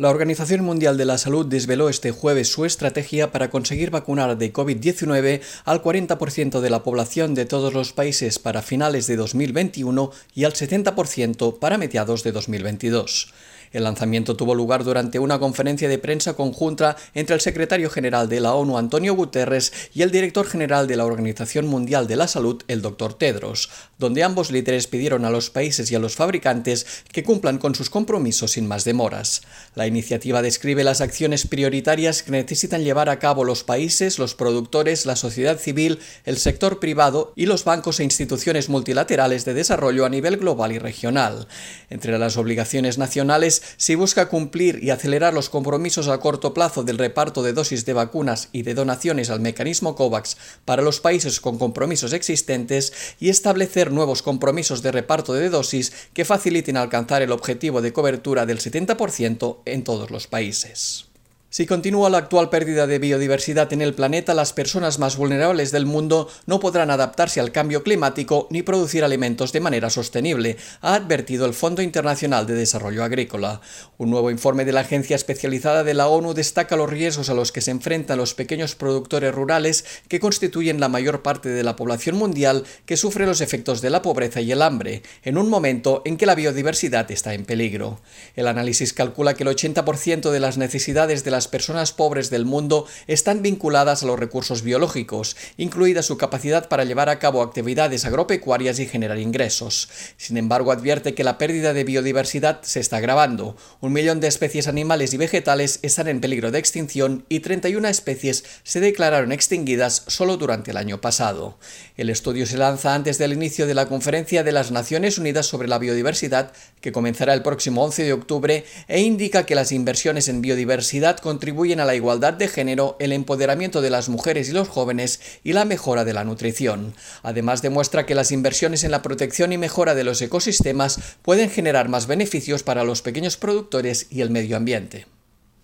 La Organización Mundial de la Salud desveló este jueves su estrategia para conseguir vacunar de COVID-19 al 40% de la población de todos los países para finales de 2021 y al 70% para mediados de 2022. El lanzamiento tuvo lugar durante una conferencia de prensa conjunta entre el secretario general de la ONU, Antonio Guterres, y el director general de la Organización Mundial de la Salud, el Dr. Tedros, donde ambos líderes pidieron a los países y a los fabricantes que cumplan con sus compromisos sin más demoras. Iniciativa describe las acciones prioritarias que necesitan llevar a cabo los países, los productores, la sociedad civil, el sector privado y los bancos e instituciones multilaterales de desarrollo a nivel global y regional. Entre las obligaciones nacionales si busca cumplir y acelerar los compromisos a corto plazo del reparto de dosis de vacunas y de donaciones al mecanismo COVAX para los países con compromisos existentes y establecer nuevos compromisos de reparto de dosis que faciliten alcanzar el objetivo de cobertura del 70% en todos los países. Si continúa la actual pérdida de biodiversidad en el planeta, las personas más vulnerables del mundo no podrán adaptarse al cambio climático ni producir alimentos de manera sostenible, ha advertido el Fondo Internacional de Desarrollo Agrícola. Un nuevo informe de la Agencia Especializada de la ONU destaca los riesgos a los que se enfrentan los pequeños productores rurales que constituyen la mayor parte de la población mundial que sufre los efectos de la pobreza y el hambre, en un momento en que la biodiversidad está en peligro. El análisis calcula que el 80% de las necesidades de la las personas pobres del mundo están vinculadas a los recursos biológicos, incluida su capacidad para llevar a cabo actividades agropecuarias y generar ingresos. Sin embargo, advierte que la pérdida de biodiversidad se está agravando. Un millón de especies animales y vegetales están en peligro de extinción y 31 especies se declararon extinguidas solo durante el año pasado. El estudio se lanza antes del inicio de la Conferencia de las Naciones Unidas sobre la Biodiversidad, que comenzará el próximo 11 de octubre, e indica que las inversiones en biodiversidad contribuyen a la igualdad de género, el empoderamiento de las mujeres y los jóvenes y la mejora de la nutrición. Además demuestra que las inversiones en la protección y mejora de los ecosistemas pueden generar más beneficios para los pequeños productores y el medio ambiente.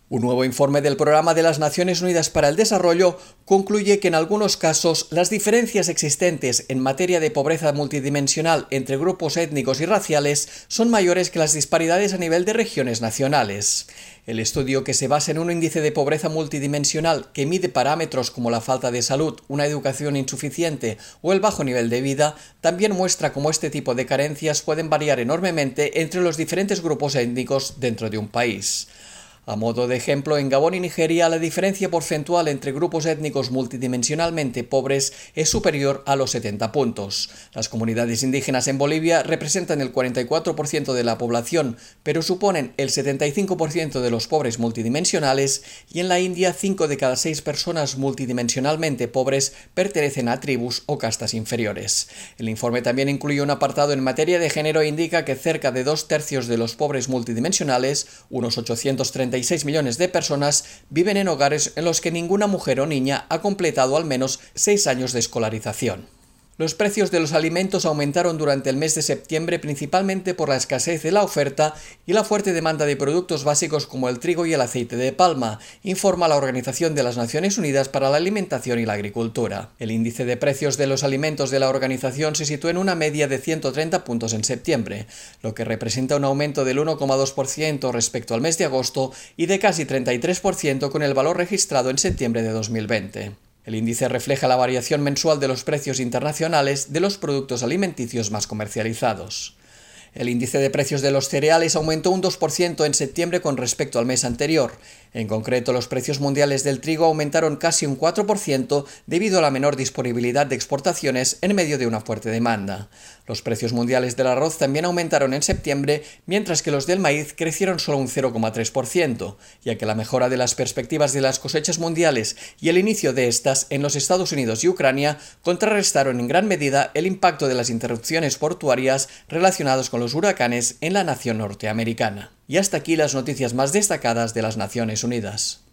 Un nuevo informe del Programa de las Naciones Unidas para el Desarrollo concluye que en algunos casos las diferencias existentes en materia de pobreza multidimensional entre grupos étnicos y raciales son mayores que las disparidades a nivel de regiones nacionales. El estudio, que se basa en un índice de pobreza multidimensional que mide parámetros como la falta de salud, una educación insuficiente o el bajo nivel de vida, también muestra cómo este tipo de carencias pueden variar enormemente entre los diferentes grupos étnicos dentro de un país. A modo de ejemplo, en Gabón y Nigeria la diferencia porcentual entre grupos étnicos multidimensionalmente pobres es superior a los 70 puntos. Las comunidades indígenas en Bolivia representan el 44% de la población, pero suponen el 75% de los pobres multidimensionales y en la India 5 de cada 6 personas multidimensionalmente pobres pertenecen a tribus o castas inferiores. El informe también incluye un apartado en materia de género e indica que cerca de dos tercios de los pobres multidimensionales, unos 830 millones de personas viven en hogares en los que ninguna mujer o niña ha completado al menos seis años de escolarización. Los precios de los alimentos aumentaron durante el mes de septiembre principalmente por la escasez de la oferta y la fuerte demanda de productos básicos como el trigo y el aceite de palma, informa la Organización de las Naciones Unidas para la Alimentación y la Agricultura. El índice de precios de los alimentos de la organización se situó en una media de 130 puntos en septiembre, lo que representa un aumento del 1,2% respecto al mes de agosto y de casi 33% con el valor registrado en septiembre de 2020. El índice refleja la variación mensual de los precios internacionales de los productos alimenticios más comercializados. El índice de precios de los cereales aumentó un 2% en septiembre con respecto al mes anterior, en concreto, los precios mundiales del trigo aumentaron casi un 4% debido a la menor disponibilidad de exportaciones en medio de una fuerte demanda. Los precios mundiales del arroz también aumentaron en septiembre, mientras que los del maíz crecieron solo un 0,3%, ya que la mejora de las perspectivas de las cosechas mundiales y el inicio de estas en los Estados Unidos y Ucrania contrarrestaron en gran medida el impacto de las interrupciones portuarias relacionadas con los huracanes en la nación norteamericana. Y hasta aquí las noticias más destacadas de las Naciones Unidas.